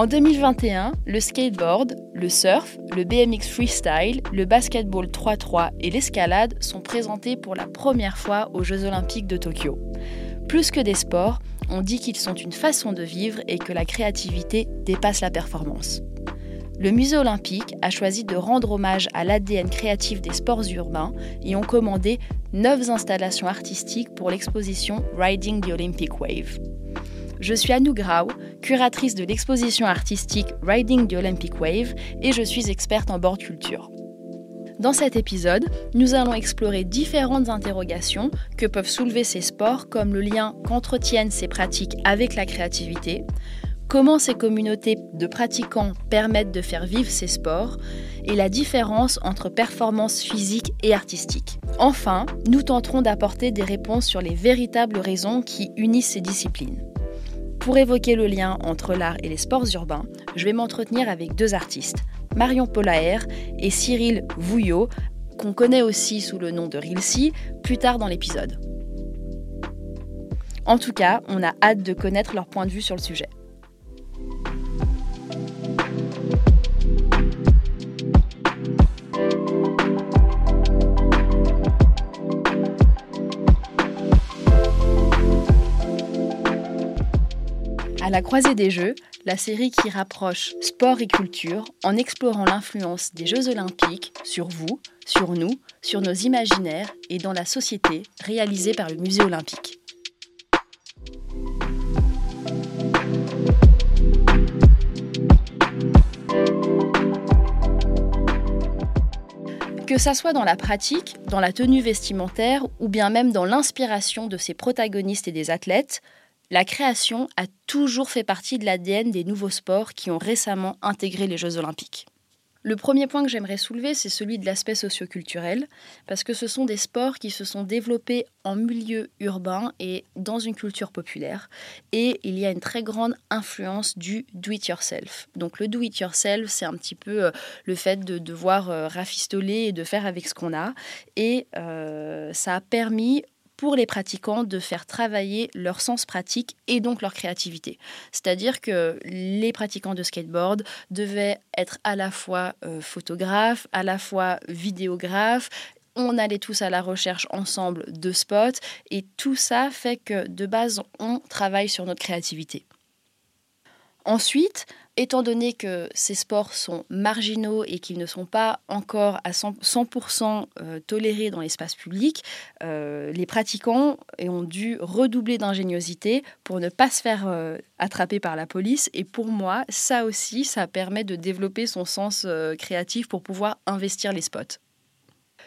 En 2021, le skateboard, le surf, le BMX freestyle, le basketball 3-3 et l'escalade sont présentés pour la première fois aux Jeux olympiques de Tokyo. Plus que des sports, on dit qu'ils sont une façon de vivre et que la créativité dépasse la performance. Le musée olympique a choisi de rendre hommage à l'ADN créatif des sports urbains et ont commandé 9 installations artistiques pour l'exposition Riding the Olympic Wave. Je suis Anou Grau, curatrice de l'exposition artistique Riding the Olympic Wave et je suis experte en board culture. Dans cet épisode, nous allons explorer différentes interrogations que peuvent soulever ces sports comme le lien qu'entretiennent ces pratiques avec la créativité, comment ces communautés de pratiquants permettent de faire vivre ces sports et la différence entre performance physique et artistique. Enfin, nous tenterons d'apporter des réponses sur les véritables raisons qui unissent ces disciplines. Pour évoquer le lien entre l'art et les sports urbains, je vais m'entretenir avec deux artistes, Marion Polaer et Cyril Vouillot, qu'on connaît aussi sous le nom de Rilsi, plus tard dans l'épisode. En tout cas, on a hâte de connaître leur point de vue sur le sujet. La croisée des Jeux, la série qui rapproche sport et culture en explorant l'influence des Jeux olympiques sur vous, sur nous, sur nos imaginaires et dans la société, réalisée par le Musée olympique. Que ça soit dans la pratique, dans la tenue vestimentaire ou bien même dans l'inspiration de ses protagonistes et des athlètes, la création a toujours fait partie de l'ADN des nouveaux sports qui ont récemment intégré les Jeux olympiques. Le premier point que j'aimerais soulever, c'est celui de l'aspect socioculturel, parce que ce sont des sports qui se sont développés en milieu urbain et dans une culture populaire. Et il y a une très grande influence du do-it-yourself. Donc le do-it-yourself, c'est un petit peu euh, le fait de devoir euh, rafistoler et de faire avec ce qu'on a. Et euh, ça a permis pour les pratiquants de faire travailler leur sens pratique et donc leur créativité. C'est-à-dire que les pratiquants de skateboard devaient être à la fois euh, photographes, à la fois vidéographes, on allait tous à la recherche ensemble de spots et tout ça fait que de base on travaille sur notre créativité. Ensuite, étant donné que ces sports sont marginaux et qu'ils ne sont pas encore à 100%, euh, tolérés dans l'espace public, euh, les pratiquants ont dû redoubler d'ingéniosité pour ne pas se faire euh, attraper par la police. Et pour moi, ça aussi, ça permet de développer son sens créatif pour pouvoir investir les spots.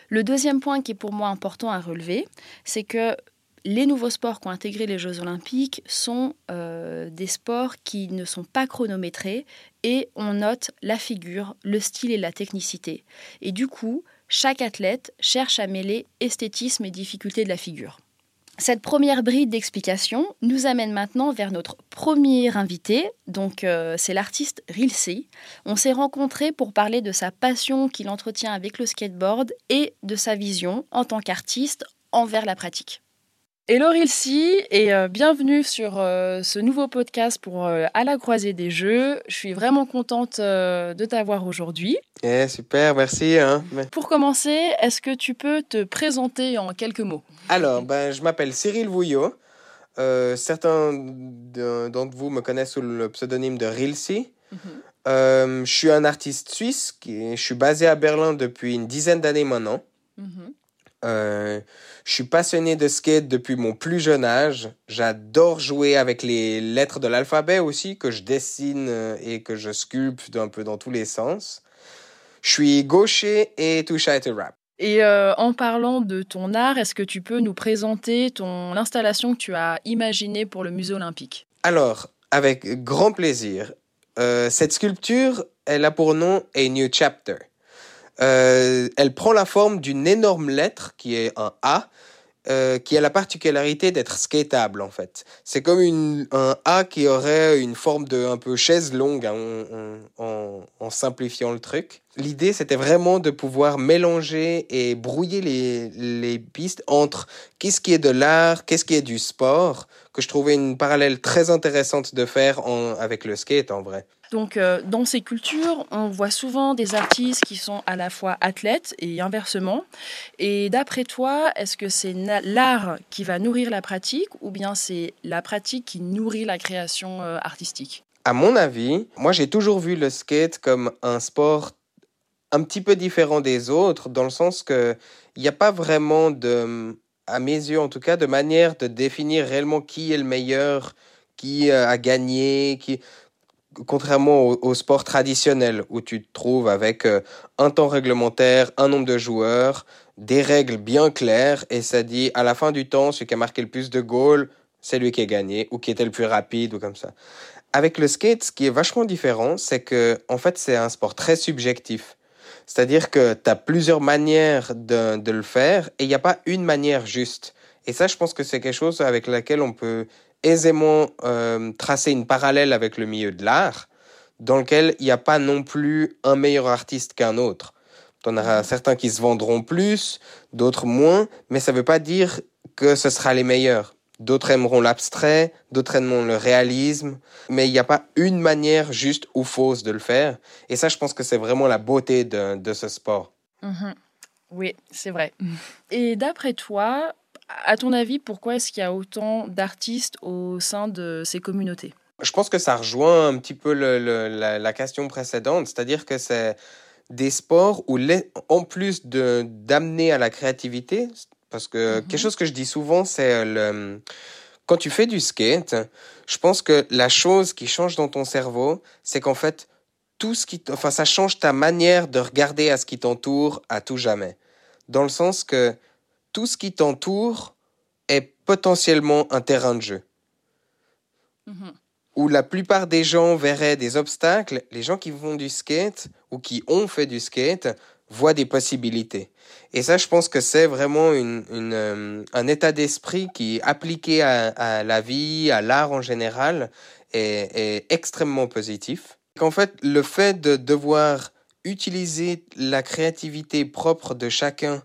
Le deuxième point qui est pour moi important à relever, c'est que les nouveaux sports qui ont intégré les Jeux olympiques sont euh, des sports qui ne sont pas chronométrés et on note la figure, le style et la technicité. Et du coup, chaque athlète cherche à mêler esthétisme et difficulté de la figure. Cette première bride d'explication nous amène maintenant vers notre premier invité, donc euh, c'est l'artiste Rilsey. On s'est rencontrés pour parler de sa passion qu'il entretient avec le skateboard et de sa vision en tant qu'artiste envers la pratique. Hello Rilsi et euh, bienvenue sur euh, ce nouveau podcast pour euh, À la croisée des jeux. Je suis vraiment contente de t'avoir aujourd'hui. Eh, super, merci. Hein. Pour commencer, est-ce que tu peux te présenter en quelques mots? Alors, ben, je m'appelle Cyril Vouillot. certains d'entre vous me connaissent sous le pseudonyme de Rilsi. Mhm. je suis un artiste suisse, qui, je suis basé à Berlin depuis une dizaine d'années maintenant. Mhm. Euh, je suis passionné de skate depuis mon plus jeune âge. J'adore jouer avec les lettres de l'alphabet aussi, que je dessine euh, et que je sculpte un peu dans tous les sens. Je suis gaucher et touche à être rap. Et euh, en parlant de ton art, est-ce que tu peux nous présenter ton l'installation que tu as imaginée pour le musée olympique? Alors, avec grand plaisir. cette sculpture, elle a pour nom A New Chapter. Euh, elle prend la forme d'une énorme lettre qui est un A, euh, qui a la particularité d'être skateable en fait. C'est comme un A qui aurait une forme de un peu chaise longue hein, en, en, simplifiant le truc. L'idée c'était vraiment de pouvoir mélanger et brouiller les, les pistes entre qu'est-ce qui est de l'art, qu'est-ce qui est du sport, que je trouvais une parallèle très intéressante de faire avec le skate en vrai. Donc, euh, dans ces cultures, on voit souvent des artistes qui sont à la fois athlètes et inversement. Et d'après toi, est-ce que c'est l'art qui va nourrir la pratique ou bien c'est la pratique qui nourrit la création euh, artistique? À mon avis, moi j'ai toujours vu le skate comme un sport un petit peu différent des autres, dans le sens que il n'y a pas vraiment de, à mes yeux en tout cas, de manière de définir réellement qui est le meilleur, qui euh, a gagné, qui contrairement au, sport traditionnel où tu te trouves avec euh, un temps réglementaire, un nombre de joueurs, des règles bien claires et ça dit à la fin du temps, celui qui a marqué le plus de goals, c'est lui qui a gagné ou qui était le plus rapide ou comme ça. Avec le skate, ce qui est vachement différent, c'est que en fait, c'est un sport très subjectif. C'est-à-dire que tu as plusieurs manières de, de le faire et il n'y a pas une manière juste. Et ça, je pense que c'est quelque chose avec laquelle on peut aisément euh, tracer une parallèle avec le milieu de l'art, dans lequel il n'y a pas non plus un meilleur artiste qu'un autre. Tu en auras certains qui se vendront plus, d'autres moins, mais ça ne veut pas dire que ce sera les meilleurs. D'autres aimeront l'abstrait, d'autres aimeront le réalisme, mais il n'y a pas une manière juste ou fausse de le faire. Et ça, je pense que c'est vraiment la beauté de, de ce sport. Mhm. Oui, c'est vrai. Et d'après toi, à ton avis, pourquoi est-ce qu'il y a autant d'artistes au sein de ces communautés? Je pense que ça rejoint un petit peu la, question précédente, c'est-à-dire que c'est des sports où, en plus d'amener à la créativité, parce que mhm. quelque chose que je dis souvent, c'est le quand tu fais du skate, je pense que la chose qui change dans ton cerveau, c'est qu'en fait, tout ce qui, enfin, ça change ta manière de regarder à ce qui t'entoure à tout jamais. Dans le sens que tout ce qui t'entoure est potentiellement un terrain de jeu. Mhm. Où la plupart des gens verraient des obstacles, les gens qui font du skate ou qui ont fait du skate voient des possibilités. Et ça, je pense que c'est vraiment euh, un état d'esprit qui, appliqué à, la vie, à l'art en général, est, est extrêmement positif. Qu'en fait, le fait de devoir utiliser la créativité propre de chacun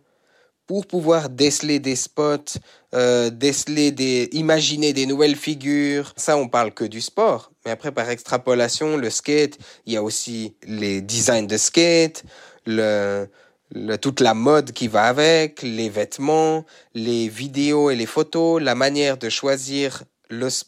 pour pouvoir déceler des spots, euh, déceler des, imaginer des nouvelles figures. Ça, on parle que du sport. Mais après, par extrapolation, le skate, il y a aussi les designs de skate, le, toute la mode qui va avec, les vêtements, les vidéos et les photos, la manière de choisir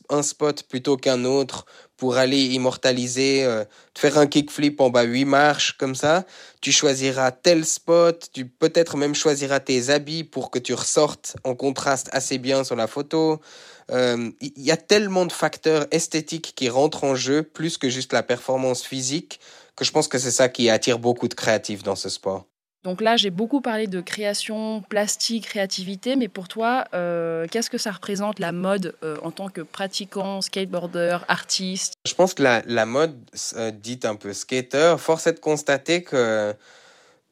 un spot plutôt qu'un autre pour aller immortaliser, euh, faire un kickflip en bas huit marches comme ça. Tu choisiras tel spot, tu peut-être même choisiras tes habits pour que tu ressortes en contraste assez bien sur la photo. Euh, il y a tellement de facteurs esthétiques qui rentrent en jeu, plus que juste la performance physique, que je pense que c'est ça qui attire beaucoup de créatifs dans ce sport. Donc là, j'ai beaucoup parlé de création, plastique, créativité, mais pour toi, euh, qu'est-ce que ça représente la mode euh, en tant que pratiquant, skateboarder, artiste? Je pense que la, mode, euh, dite un peu skater, force est de constater que,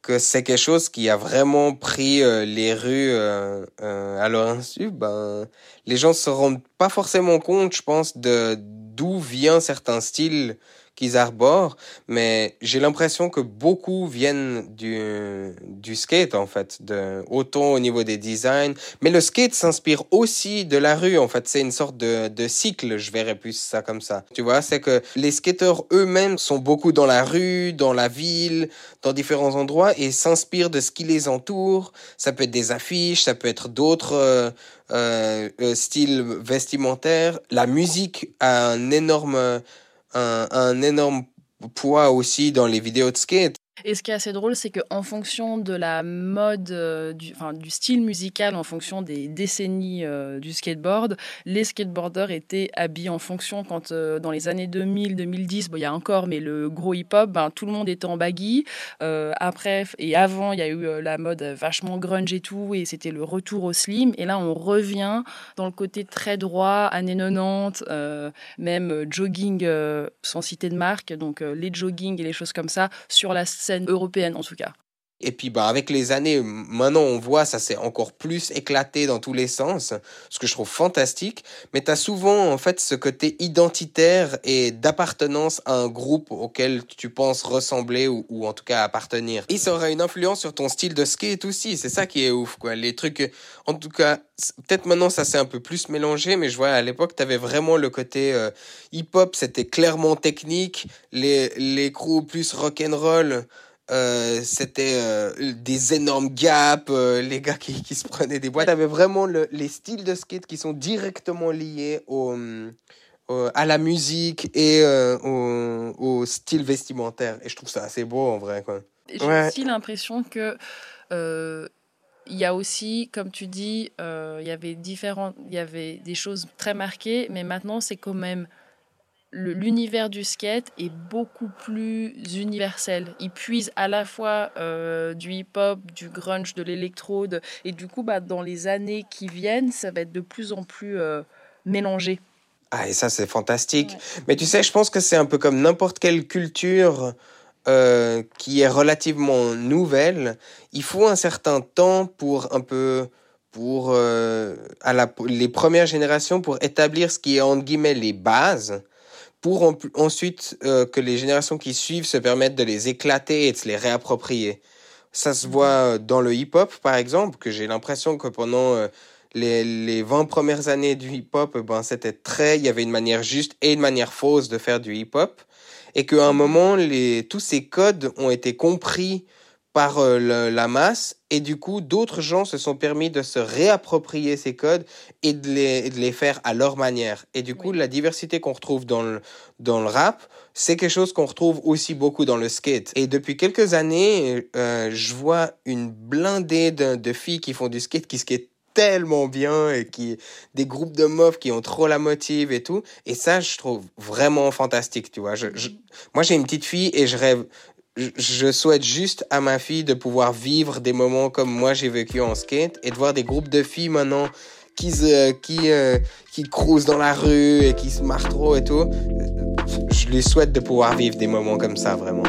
que c'est quelque chose qui a vraiment pris les rues à leur insu. Ben, les gens se rendent pas forcément compte, je pense, de d'où vient certains styles qu'ils arborent, mais j'ai l'impression que beaucoup viennent du, du skate, en fait, de, autant au niveau des designs, mais le skate s'inspire aussi de la rue, en fait, c'est une sorte de, de cycle, je verrais plus ça comme ça. Tu vois, c'est que les skateurs eux-mêmes sont beaucoup dans la rue, dans la ville, dans différents endroits, et s'inspirent de ce qui les entoure. Ça peut être des affiches, ça peut être d'autres euh, euh, euh styles vestimentaires. La musique a un énorme un, un énorme poids aussi dans les vidéos de skate. Et ce qui est assez drôle, c'est qu'en fonction de la mode, euh, du, enfin, du style musical, en fonction des décennies euh, du skateboard, les skateboarders étaient habillés en fonction. Quand euh, dans les années 2000, 2010, bon, il y a encore, mais le gros hip-hop, ben, tout le monde était en baggy. après et avant, il y a eu la mode vachement grunge et tout, et c'était le retour au slim. Et là, on revient dans le côté très droit, années 90, même jogging sans citer de marque, donc les jogging et les choses comme ça, sur la européenne en tout cas. Et puis bah avec les années, maintenant on voit ça s'est encore plus éclaté dans tous les sens, ce que je trouve fantastique. Mais tu as souvent en fait ce côté identitaire et d'appartenance à un groupe auquel tu penses ressembler ou, ou, en tout cas appartenir. Et ça aura une influence sur ton style de skate aussi. C'est ça qui est ouf quoi. Les trucs, en tout cas, peut-être maintenant ça s'est un peu plus mélangé, mais je vois à l'époque tu avais vraiment le côté euh, hip-hop, c'était clairement technique, les les crews plus rock and roll. Euh, c'était euh, des énormes gaps, euh, les gars qui, qui, se prenaient des boîtes. T'avais vraiment le, les styles de skate qui sont directement liés au, à la musique et au, au, style vestimentaire. Et je trouve ça assez beau en vrai. J'ai ouais. aussi l'impression que il y a aussi, comme tu dis, il y avait différentes, il y avait des choses très marquées, mais maintenant c'est quand même l'univers du skate est beaucoup plus universel. Il puise à la fois euh, du hip-hop, du grunge, de l'électrode, et du coup, bah, dans les années qui viennent, ça va être de plus en plus euh, mélangé. Ah, et ça, c'est fantastique. Mais tu sais, je pense que c'est un peu comme n'importe quelle culture euh, qui est relativement nouvelle. Il faut un certain temps pour un peu pour à la, les premières générations pour établir ce qui est entre guillemets les bases pour ensuite euh, que les générations qui suivent se permettent de les éclater et de se les réapproprier. Ça se voit dans le hip-hop, par exemple, que j'ai l'impression que pendant euh, les, les 20 premières années du hip-hop, ben, c'était très, il y avait une manière juste et une manière fausse de faire du hip-hop. Et qu'à un moment, les, tous ces codes ont été compris par euh, la masse. Et du coup d'autres gens se sont permis de se réapproprier ces codes et de les, de les faire à leur manière. Et du coup la diversité qu'on retrouve dans le, dans le rap c'est quelque chose qu'on retrouve aussi beaucoup dans le skate. Et depuis quelques années euh, je vois une blindée de, de filles qui font du skate qui skate tellement bien et qui des groupes de meufs qui ont trop la motive et tout. Et ça je trouve vraiment fantastique tu vois. Je, je moi j'ai une petite fille et je rêve je souhaite juste à ma fille de pouvoir vivre des moments comme moi j'ai vécu en skate et de voir des groupes de filles maintenant qui qui euh, qui cruisent dans la rue et qui se marrent trop et tout. Je lui souhaite de pouvoir vivre des moments comme ça vraiment.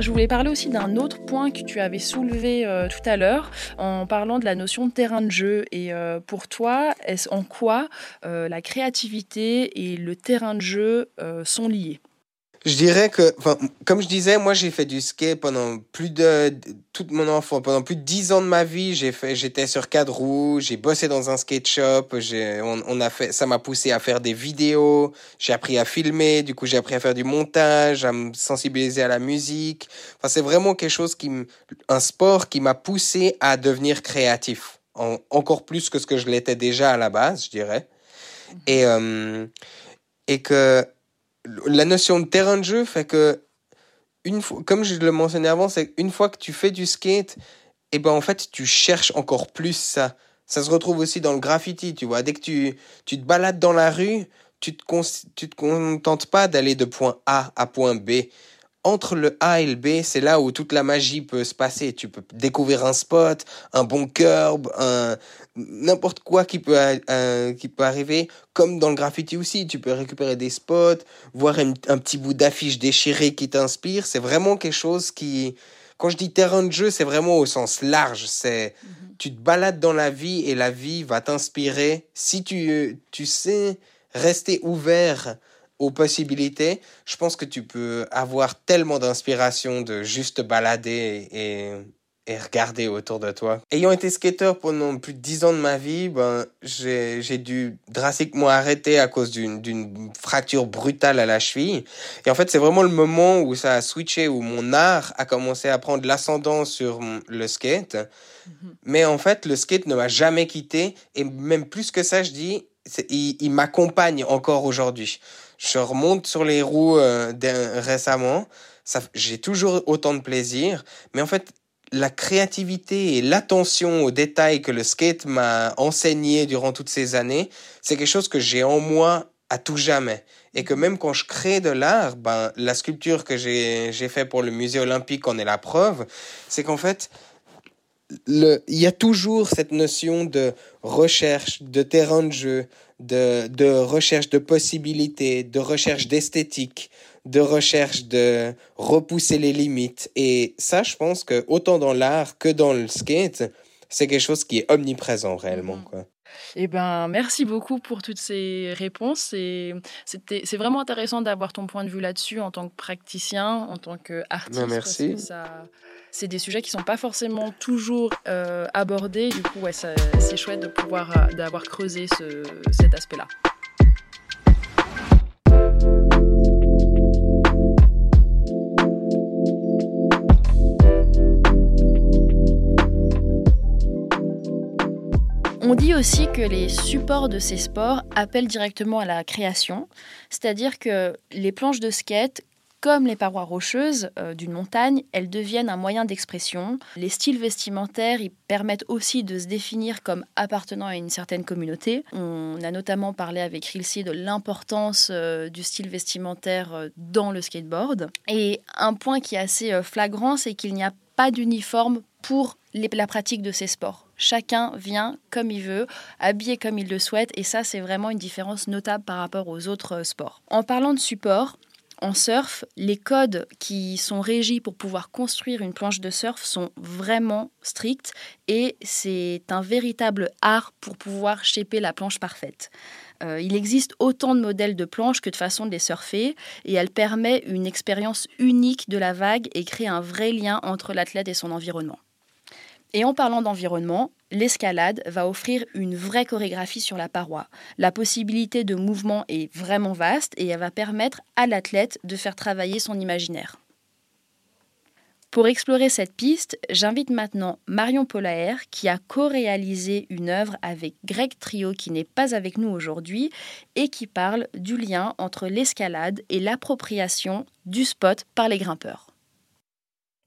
Je voulais parler aussi d'un autre point que tu avais soulevé euh, tout à l'heure en parlant de la notion de terrain de jeu. Et euh, pour toi, est-ce en quoi euh, la créativité et le terrain de jeu sont liés? Je dirais que, comme je disais, moi j'ai fait du skate pendant plus de toute mon enfance, pendant plus de dix ans de ma vie. J'ai fait, j'étais sur quatre roues, j'ai bossé dans un skate shop. J'ai, on, on, a fait, ça m'a poussé à faire des vidéos. J'ai appris à filmer. Du coup, j'ai appris à faire du montage, à me sensibiliser à la musique. Enfin, c'est vraiment quelque chose qui, un sport qui m'a poussé à devenir créatif, encore plus que ce que je l'étais déjà à la base, je dirais. Et euh, et que la notion de terrain de jeu fait que, une fois, comme je le mentionnais avant, c'est une fois que tu fais du skate, et eh ben en fait, tu cherches encore plus ça. Ça se retrouve aussi dans le graffiti, tu vois. Dès que tu, tu te balades dans la rue, tu te, tu te contentes pas d'aller de point A à point B entre le A et le B, c'est là où toute la magie peut se passer. Tu peux découvrir un spot, un bon curb, un n'importe quoi qui peut euh, qui peut arriver. Comme dans le graffiti aussi, tu peux récupérer des spots, voir un, petit bout d'affiche déchiré qui t'inspire. C'est vraiment quelque chose qui, quand je dis terrain de jeu, c'est vraiment au sens large. C'est mhm. tu te balades dans la vie et la vie va t'inspirer si tu tu sais rester ouvert aux possibilités, je pense que tu peux avoir tellement d'inspiration de juste balader et, et regarder autour de toi. Ayant été skater pendant plus de 10 ans de ma vie, ben, j'ai dû drastiquement arrêter à cause d'une fracture brutale à la cheville. Et en fait, c'est vraiment le moment où ça a switché, où mon art a commencé à prendre l'ascendant sur le skate. Mm-hmm. Mais en fait, le skate ne m'a jamais quitté. Et même plus que ça, je dis, il, m'accompagne encore aujourd'hui je remonte sur les roues euh, récemment. J'ai toujours autant de plaisir. Mais en fait, la créativité et l'attention aux détails que le skate m'a enseigné durant toutes ces années, c'est quelque chose que j'ai en moi à tout jamais. Et que même quand je crée de l'art, ben, la sculpture que j'ai fait pour le musée olympique en est la preuve, c'est qu'en fait, le, il y a toujours cette notion de recherche, de terrain de jeu, de, de recherche de possibilités, de recherche d'esthétique, de recherche de repousser les limites. Et ça, je pense que autant dans l'art que dans le skate, c'est quelque chose qui est omniprésent réellement. Mhm. Quoi. Eh ben, merci beaucoup pour toutes ces réponses. Et c'est vraiment intéressant d'avoir ton point de vue là-dessus en tant que praticien, en tant qu'artiste. Ben, merci. c'est des sujets qui sont pas forcément toujours euh, abordés. Du coup, ouais, c'est chouette de pouvoir euh, d'avoir creusé ce, cet aspect-là. Aussi que les supports de ces sports appellent directement à la création, c'est-à-dire que les planches de skate, comme les parois rocheuses euh, d'une montagne, elles deviennent un moyen d'expression. Les styles vestimentaires, ils permettent aussi de se définir comme appartenant à une certaine communauté. On a notamment parlé avec Rilsi de l'importance euh, du style vestimentaire euh, dans le skateboard. Et un point qui est assez flagrant, c'est qu'il n'y a pas d'uniforme pour la pratique de ces sports. Chacun vient comme il veut, habillé comme il le souhaite, et ça, c'est vraiment une différence notable par rapport aux autres euh, sports. En parlant de support, en surf, les codes qui sont régis pour pouvoir construire une planche de surf sont vraiment stricts et c'est un véritable art pour pouvoir shaper la planche parfaite. Euh, il existe autant de modèles de planches que de façons de les surfer et elle permet une expérience unique de la vague et crée un vrai lien entre l'athlète et son environnement. Et en parlant d'environnement, l'escalade va offrir une vraie chorégraphie sur la paroi. La possibilité de mouvement est vraiment vaste et elle va permettre à l'athlète de faire travailler son imaginaire. Pour explorer cette piste, j'invite maintenant Marion Polaer qui a co-réalisé une œuvre avec Greg Trio qui n'est pas avec nous aujourd'hui et qui parle du lien entre l'escalade et l'appropriation du spot par les grimpeurs.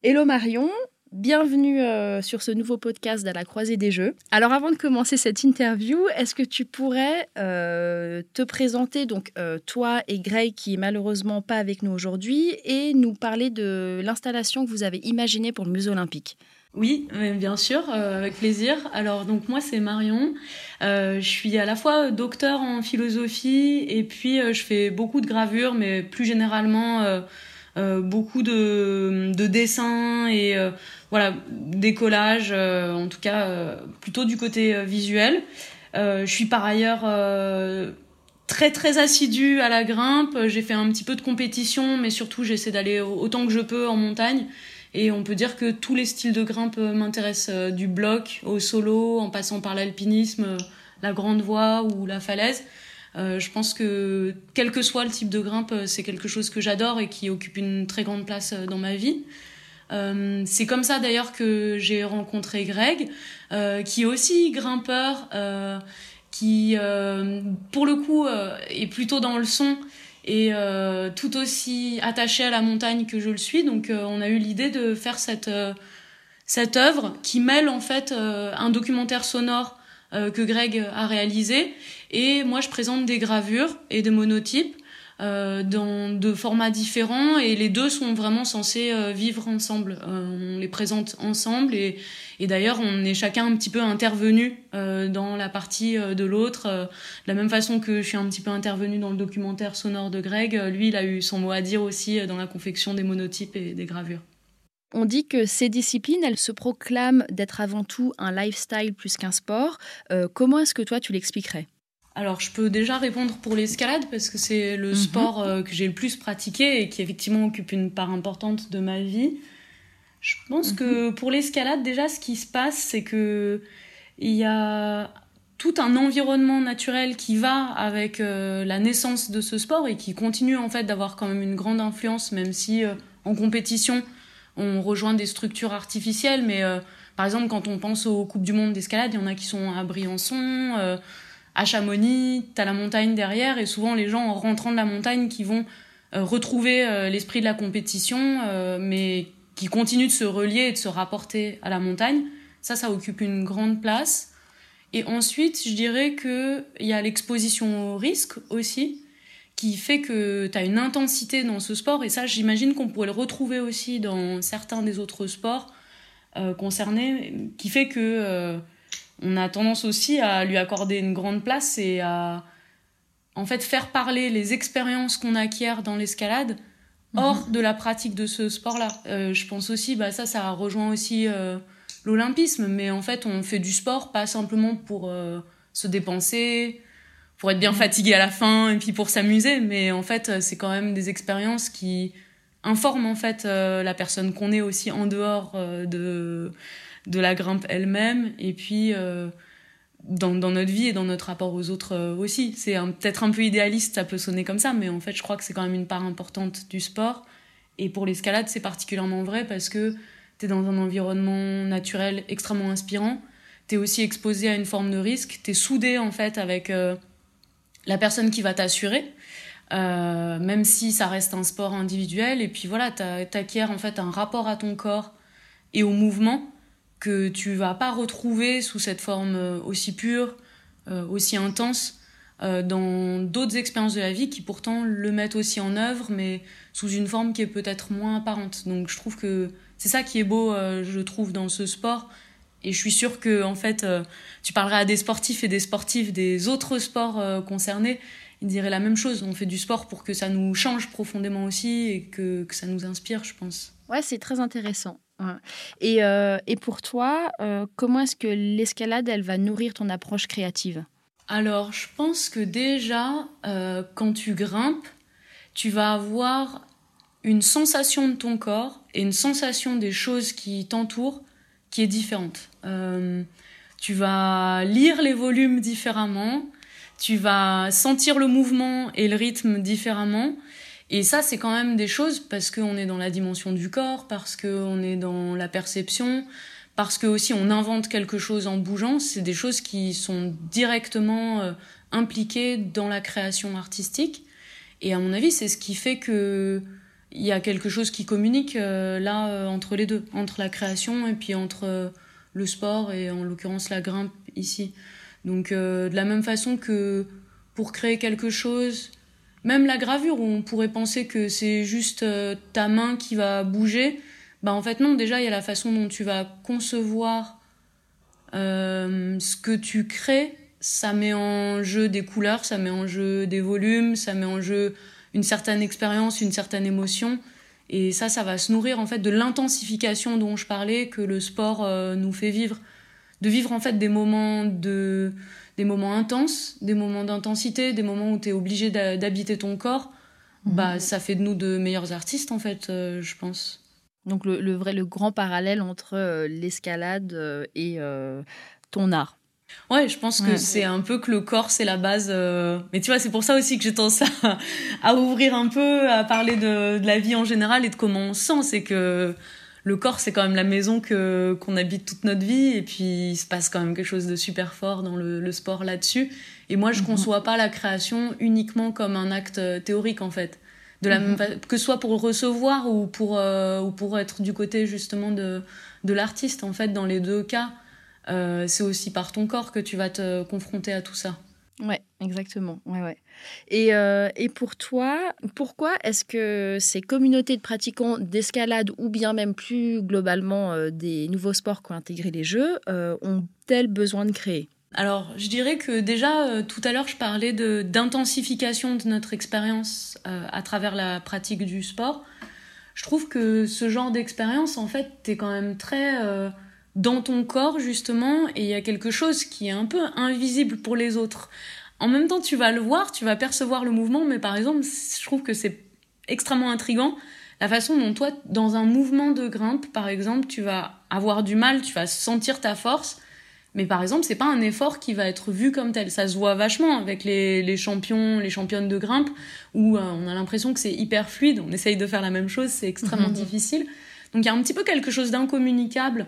Hello Marion, Bienvenue euh, sur ce nouveau podcast à la croisée des jeux. Alors avant de commencer cette interview, est-ce que tu pourrais euh, te présenter, donc euh, toi et Greg qui est malheureusement pas avec nous aujourd'hui, et nous parler de l'installation que vous avez imaginée pour le musée olympique? Oui, bien sûr, avec plaisir. Alors donc moi c'est Marion. je suis à la fois docteur en philosophie et puis je fais beaucoup de gravures, mais plus généralement beaucoup de, de dessins et voilà, des collages, euh, en tout cas euh, plutôt du côté euh, visuel. je suis par ailleurs très très assidue à la grimpe. J'ai fait un petit peu de compétition, mais surtout j'essaie d'aller autant que je peux en montagne. Et on peut dire que tous les styles de grimpe m'intéressent, du bloc au solo, en passant par l'alpinisme, la grande voie ou la falaise. Je pense que quel que soit le type de grimpe, c'est quelque chose que j'adore et qui occupe une très grande place dans ma vie. Euh, c'est comme ça d'ailleurs que j'ai rencontré Greg, euh, qui est aussi grimpeur, euh, qui pour le coup est plutôt dans le son et tout aussi attaché à la montagne que je le suis. Donc on a eu l'idée de faire cette, cette œuvre qui mêle en fait un documentaire sonore que Greg a réalisé et moi je présente des gravures et des monotypes euh, dans de formats différents et les deux sont vraiment censés euh, vivre ensemble. Euh, on les présente ensemble et d'ailleurs on est chacun un petit peu intervenu dans la partie de l'autre. de la même façon que je suis un petit peu intervenu dans le documentaire sonore de Greg, lui il a eu son mot à dire aussi dans la confection des monotypes et des gravures. On dit que ces disciplines, elles se proclament d'être avant tout un lifestyle plus qu'un sport. comment est-ce que toi tu l'expliquerais? Alors, je peux déjà répondre pour l'escalade parce que c'est le mhm. sport euh, que j'ai le plus pratiqué et qui effectivement occupe une part importante de ma vie. Je pense que mhm. pour l'escalade, déjà, ce qui se passe, c'est que il y a tout un environnement naturel qui va avec euh, la naissance de ce sport et qui continue en fait d'avoir quand même une grande influence, même si euh, en compétition on rejoint des structures artificielles. Mais par exemple, quand on pense aux coupes du monde d'escalade, il y en a qui sont à Briançon à Chamonix, t'as la montagne derrière, et souvent les gens en rentrant de la montagne qui vont euh, retrouver euh, l'esprit de la compétition, euh, mais qui continuent de se relier et de se rapporter à la montagne. Ça, ça occupe une grande place. Et ensuite, je dirais qu'il y a l'exposition au risque aussi, qui fait que tu as une intensité dans ce sport, et ça, j'imagine qu'on pourrait le retrouver aussi dans certains des autres sports concernés, qui fait que on a tendance aussi à lui accorder une grande place et à en fait faire parler les expériences qu'on acquiert dans l'escalade hors mhm. de la pratique de ce sport-là. Euh, je pense aussi, bah ça, ça rejoint aussi euh, l'olympisme, mais en fait, on fait du sport pas simplement pour euh, se dépenser, pour être bien mhm. fatigué à la fin et puis pour s'amuser, mais en fait, c'est quand même des expériences qui informent en fait la personne qu'on est aussi en dehors de de la grimpe elle-même et puis dans, dans, notre vie et dans notre rapport aux autres euh, aussi. C'est peut-être un peu idéaliste, ça peut sonner comme ça, mais en fait, je crois que c'est quand même une part importante du sport. Et pour l'escalade, c'est particulièrement vrai parce que tu es dans un environnement naturel extrêmement inspirant. Tu es aussi exposé à une forme de risque. Tu es soudé, en fait, avec euh, la personne qui va t'assurer. Euh, même si ça reste un sport individuel. Et puis voilà, tu en fait un rapport à ton corps et au mouvement que tu vas pas retrouver sous cette forme euh, aussi pure, euh, aussi intense, euh, dans d'autres expériences de la vie qui pourtant le mettent aussi en œuvre, mais sous une forme qui est peut-être moins apparente. Donc je trouve que c'est ça qui est beau, je trouve, dans ce sport. Et je suis sûre que, en fait, tu parleras à des sportifs et des sportifs des autres sports concernés, ils diraient la même chose. On fait du sport pour que ça nous change profondément aussi et que, que ça nous inspire, je pense. Ouais, c'est très intéressant. Et, euh, et, pour toi, euh, comment est-ce que l'escalade, elle va nourrir ton approche créative? Alors, je pense que déjà, euh, quand tu grimpes, tu vas avoir une sensation de ton corps et une sensation des choses qui t'entourent qui est différente. tu vas lire les volumes différemment, tu vas sentir le mouvement et le rythme différemment. Et ça, c'est quand même des choses parce qu'on est dans la dimension du corps, parce qu'on est dans la perception, parce que aussi on invente quelque chose en bougeant. C'est des choses qui sont directement euh, impliquées dans la création artistique. Et à mon avis, c'est ce qui fait que il y a quelque chose qui communique euh, là euh, entre les deux, entre la création et puis entre le sport et en l'occurrence la grimpe ici. Donc de la même façon que pour créer quelque chose, même la gravure, où on pourrait penser que c'est juste euh, ta main qui va bouger, bah en fait non, déjà il y a la façon dont tu vas concevoir euh, ce que tu crées, ça met en jeu des couleurs, ça met en jeu des volumes, ça met en jeu une certaine expérience, une certaine émotion. Et ça, ça va se nourrir en fait de l'intensification dont je parlais que le sport euh, nous fait vivre. De vivre en fait des moments de des moments intenses, des moments d'intensité, des moments où tu es obligé d'habiter ton corps, mhm. bah, ça fait de nous de meilleurs artistes, en fait, euh, je pense. Donc, le, vrai, le grand parallèle entre euh, l'escalade euh, et ton art. Ouais, je pense que c'est un peu que le corps, c'est la base. Mais tu vois, c'est pour ça aussi que j'ai tendance à, à, ouvrir un peu, à parler de, de, la vie en général et de comment on sent. C'est que le corps, c'est quand même la maison que qu'on habite toute notre vie, et puis il se passe quand même quelque chose de super fort dans le, sport là-dessus. Et moi, je ne mhm. conçois pas la création uniquement comme un acte euh, théorique, en fait. De la mhm. que ce soit pour recevoir ou pour, euh, ou pour être du côté justement de, de l'artiste. En fait, dans les deux cas, euh, c'est aussi par ton corps que tu vas te confronter à tout ça. Ouais, exactement. Ouais, ouais. Et, euh, et pour toi, pourquoi est-ce que ces communautés de pratiquants d'escalade ou bien même plus globalement euh, des nouveaux sports qui ont intégré les jeux euh, ont-elles besoin de créer? Alors, je dirais que déjà, tout à l'heure, je parlais d'intensification de, notre expérience à travers la pratique du sport. Je trouve que ce genre d'expérience, en fait, t'es quand même très dans ton corps justement et il y a quelque chose qui est un peu invisible pour les autres. En même temps, tu vas le voir, tu vas percevoir le mouvement, mais par exemple, je trouve que c'est extrêmement intrigant la façon dont toi, dans un mouvement de grimpe, par exemple, tu vas avoir du mal, tu vas sentir ta force, mais par exemple, c'est pas un effort qui va être vu comme tel. Ça se voit vachement avec les, les champions, les championnes de grimpe, où euh, on a l'impression que c'est hyper fluide. On essaye de faire la même chose, c'est extrêmement difficile. Donc il y a un petit peu quelque chose d'incommunicable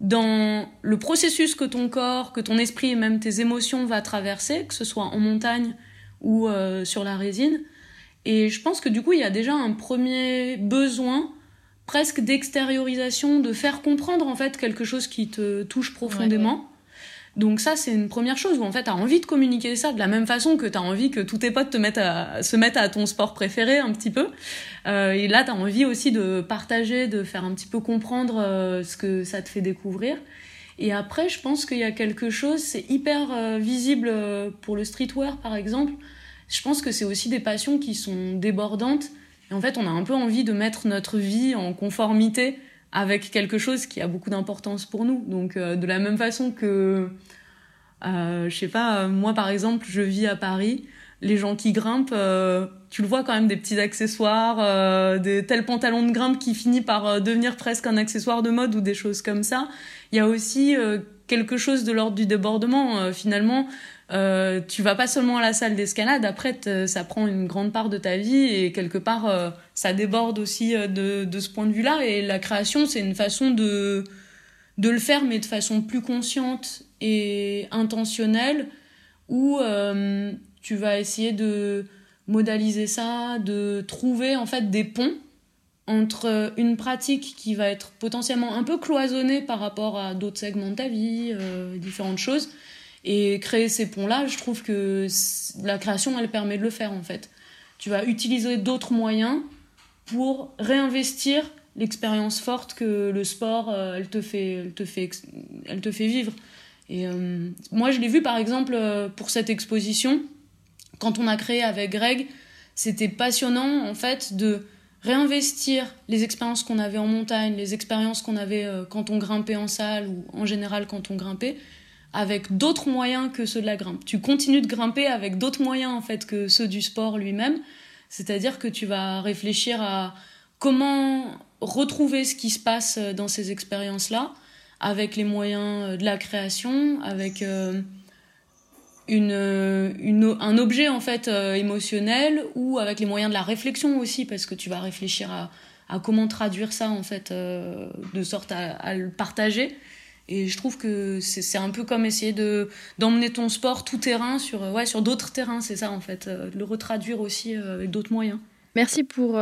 dans le processus que ton corps, que ton esprit et même tes émotions va traverser, que ce soit en montagne ou euh, sur la résine. Et je pense que du coup, il y a déjà un premier besoin presque d'extériorisation, de faire comprendre en fait quelque chose qui te touche profondément. Donc ça, c'est une première chose où en fait, tu as envie de communiquer ça de la même façon que tu as envie que tous tes potes te mettent à, se mettent à ton sport préféré un petit peu. Euh, et là, tu as envie aussi de partager, de faire un petit peu comprendre euh, ce que ça te fait découvrir. Et après, je pense qu'il y a quelque chose, c'est hyper euh, visible pour le streetwear par exemple. je pense que c'est aussi des passions qui sont débordantes. Et en fait, on a un peu envie de mettre notre vie en conformité avec quelque chose qui a beaucoup d'importance pour nous. Donc, euh, de la même façon que, euh, je sais pas, moi par exemple, je vis à Paris. Les gens qui grimpent, euh, tu le vois quand même, des petits accessoires, euh, des tels pantalons de grimpe qui finit par euh, devenir presque un accessoire de mode ou des choses comme ça. Il y a aussi quelque chose de l'ordre du débordement. finalement, euh, tu vas pas seulement à la salle d'escalade, après ça prend une grande part de ta vie et quelque part euh, ça déborde aussi euh, de, ce point de vue-là. Et la création, c'est une façon de, de le faire, mais de façon plus consciente et intentionnelle, où euh, tu vas essayer de modaliser ça, de trouver en fait des ponts entre une pratique qui va être potentiellement un peu cloisonnée par rapport à d'autres segments de ta vie, différentes choses, et créer ces ponts-là, je trouve que la création, elle permet de le faire en fait. Tu vas utiliser d'autres moyens pour réinvestir l'expérience forte que le sport, euh, elle, te fait, elle, te fait, elle te fait vivre. Et euh, moi, je l'ai vu par exemple euh, pour cette exposition, quand on a créé avec Greg, c'était passionnant en fait de réinvestir les expériences qu'on avait en montagne, les expériences qu'on avait quand on grimpait en salle ou en général quand on grimpait, avec d'autres moyens que ceux de la grimpe. Tu continues de grimper avec d'autres moyens en fait que ceux du sport lui-même. C'est-à-dire que tu vas réfléchir à comment retrouver ce qui se passe dans ces expériences-là avec les moyens de la création, avec euh, une, un objet en fait euh, émotionnel ou avec les moyens de la réflexion aussi parce que tu vas réfléchir à, comment traduire ça en fait euh, de sorte à le partager. Et je trouve que c'est un peu comme essayer de d'emmener ton sport tout terrain sur euh, ouais sur d'autres terrains, c'est ça en fait, euh, de le retraduire aussi euh, avec d'autres moyens. Merci pour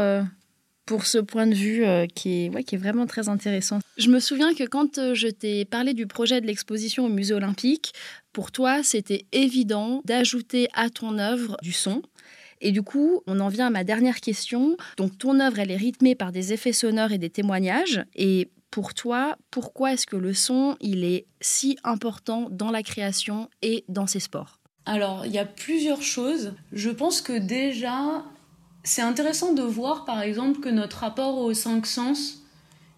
pour ce point de vue qui est ouais, qui est vraiment très intéressant. Je me souviens que quand je t'ai parlé du projet de l'exposition au musée olympique, pour toi, c'était évident d'ajouter à ton œuvre du son. Et du coup, on en vient à ma dernière question. Donc, ton œuvre, elle est rythmée par des effets sonores et des témoignages. Et pour toi, pourquoi est-ce que le son, il est si important dans la création et dans ces sports? Alors, il y a plusieurs choses. Je pense que déjà, c'est intéressant de voir, par exemple, que notre rapport aux cinq sens,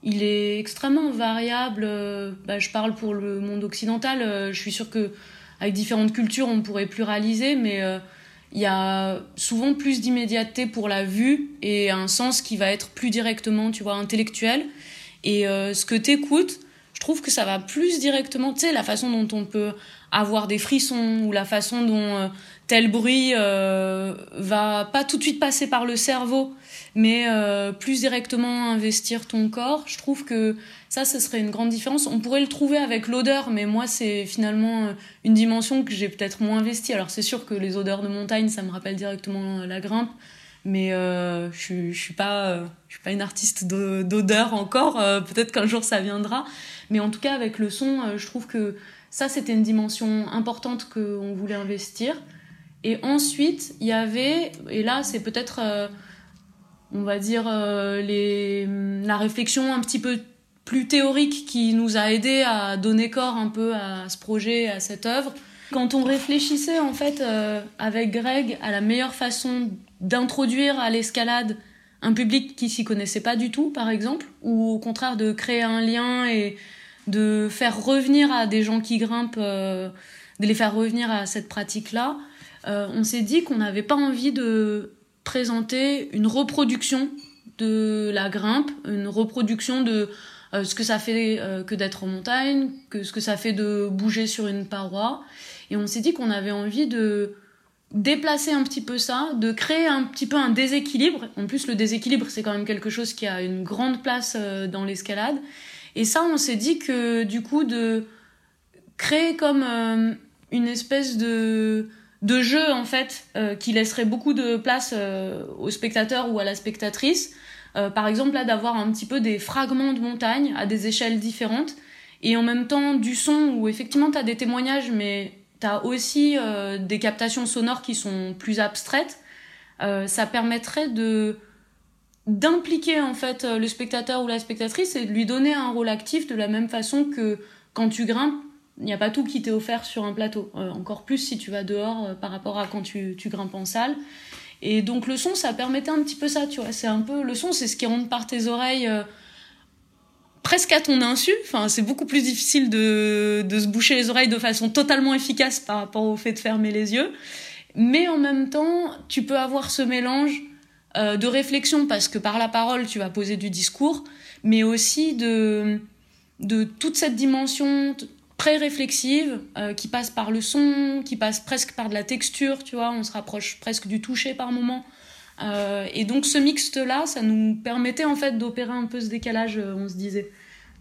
il est extrêmement variable. Bah, je parle pour le monde occidental. Je suis sûre que avec différentes cultures, on pourrait pluraliser, mais euh, il y a souvent plus d'immédiateté pour la vue et un sens qui va être plus directement, tu vois, intellectuel. Et euh, ce que t'écoutes, je trouve que ça va plus directement, tu sais, la façon dont on peut avoir des frissons ou la façon dont euh, tel bruit euh, va pas tout de suite passer par le cerveau, mais plus directement investir ton corps. Je trouve que ça, ce serait une grande différence. On pourrait le trouver avec l'odeur, mais moi, c'est finalement une dimension que j'ai peut-être moins investie. Alors, c'est sûr que les odeurs de montagne, ça me rappelle directement la grimpe mais euh, je, je suis pas euh, suis pas une artiste d'odeur encore. Euh, peut-être qu'un jour ça viendra. Mais en tout cas avec le son euh, je trouve que ça c'était une dimension importante qu'on voulait investir. Et ensuite il y avait et là c'est peut-être on va dire les la réflexion un petit peu plus théorique qui nous a aidé à donner corps un peu à ce projet à cette œuvre. Quand on réfléchissait en fait avec Greg à la meilleure façon d'introduire à l'escalade un public qui s'y connaissait pas du tout, par exemple, ou au contraire de créer un lien et de faire revenir à des gens qui grimpent, euh, de les faire revenir à cette pratique-là, euh, on s'est dit qu'on n'avait pas envie de présenter une reproduction de la grimpe, une reproduction de euh, ce que ça fait que d'être en montagne, que ce que ça fait de bouger sur une paroi. Et on s'est dit qu'on avait envie de déplacer un petit peu ça, de créer un petit peu un déséquilibre. En plus, le déséquilibre, c'est quand même quelque chose qui a une grande place euh, dans l'escalade. Et ça, on s'est dit que du coup, de créer comme euh, une espèce de, de jeu, en fait, euh, qui laisserait beaucoup de place au spectateur ou à la spectatrice. par exemple, là, d'avoir un petit peu des fragments de montagne à des échelles différentes. Et en même temps, du son où effectivement, tu as des témoignages, mais aussi euh, des captations sonores qui sont plus abstraites. Euh, ça permettrait de d'impliquer en fait euh, le spectateur ou la spectatrice et de lui donner un rôle actif de la même façon que quand tu grimpes, Il n'y a pas tout qui t'est offert sur un plateau. encore plus si tu vas dehors par rapport à quand tu, tu grimpes en salle. Et donc le son, ça permettait un petit peu ça, tu vois. C'est un peu le son, c'est ce qui rentre par tes oreilles presque à ton insu. Enfin, c'est beaucoup plus difficile de, se boucher les oreilles de façon totalement efficace par rapport au fait de fermer les yeux. Mais en même temps, tu peux avoir ce mélange euh, de réflexion parce que par la parole, tu vas poser du discours, mais aussi de de toute cette dimension très réflexive, euh, qui passe par le son, qui passe presque par de la texture, tu vois, on se rapproche presque du toucher par moment. Euh, et donc ce mixte-là, ça nous permettait en fait d'opérer un peu ce décalage, euh, on se disait,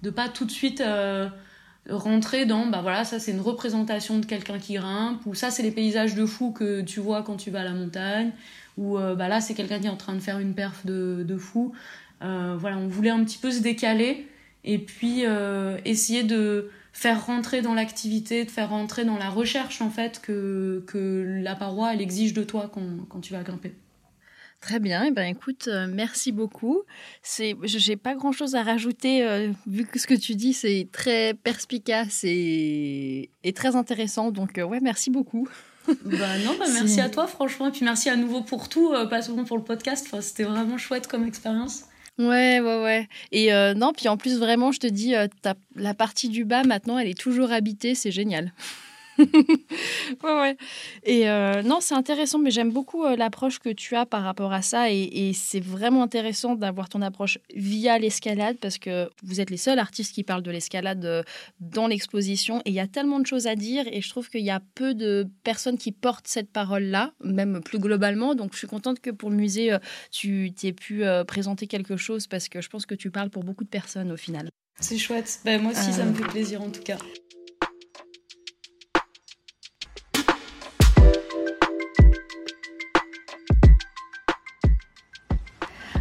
de pas tout de suite rentrer dans, bah voilà, ça c'est une représentation de quelqu'un qui grimpe, ou ça c'est les paysages de fou que tu vois quand tu vas à la montagne, ou bah là c'est quelqu'un qui est en train de faire une perf de, de fou. voilà, on voulait un petit peu se décaler et puis essayer de faire rentrer dans l'activité, de faire rentrer dans la recherche en fait que, que la paroi elle exige de toi quand, quand tu vas grimper. Très bien, eh ben écoute, euh, merci beaucoup. C'est, j'ai pas grand chose à rajouter euh, vu que ce que tu dis c'est très perspicace et, et très intéressant. Donc euh, ouais, merci beaucoup. bah non, bah merci à toi franchement, et puis merci à nouveau pour tout, pas seulement pour le podcast. Enfin, c'était vraiment chouette comme expérience. Ouais, ouais, ouais. Et non, puis en plus, vraiment, je te dis, la partie du bas, maintenant, elle est toujours habitée, c'est génial. ouais, ouais. Et euh, non, c'est intéressant, mais j'aime beaucoup euh, l'approche que tu as par rapport à ça. Et, c'est vraiment intéressant d'avoir ton approche via l'escalade parce que vous êtes les seuls artistes qui parlent de l'escalade euh, dans l'exposition. Et il y a tellement de choses à dire. Et je trouve qu'il y a peu de personnes qui portent cette parole-là, même plus globalement. Donc je suis contente que pour le musée, tu t'aies pu présenter quelque chose parce que je pense que tu parles pour beaucoup de personnes au final. C'est chouette. Ben, moi aussi, ça me fait plaisir en tout cas.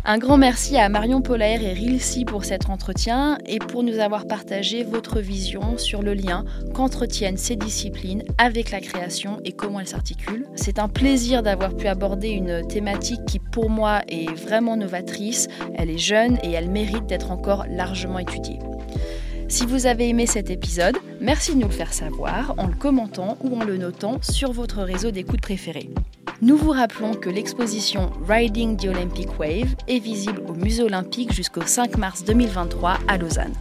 Un grand merci à Marion Polaire et Rilsi pour cet entretien et pour nous avoir partagé votre vision sur le lien qu'entretiennent ces disciplines avec la création et comment elles s'articulent. C'est un plaisir d'avoir pu aborder une thématique qui pour moi est vraiment novatrice, elle est jeune et elle mérite d'être encore largement étudiée. Si vous avez aimé cet épisode, merci de nous le faire savoir en le commentant ou en le notant sur votre réseau d'écoute préféré. Nous vous rappelons que l'exposition Riding the Olympic Wave est visible au Musée olympique jusqu'au 5 mars 2023 à Lausanne.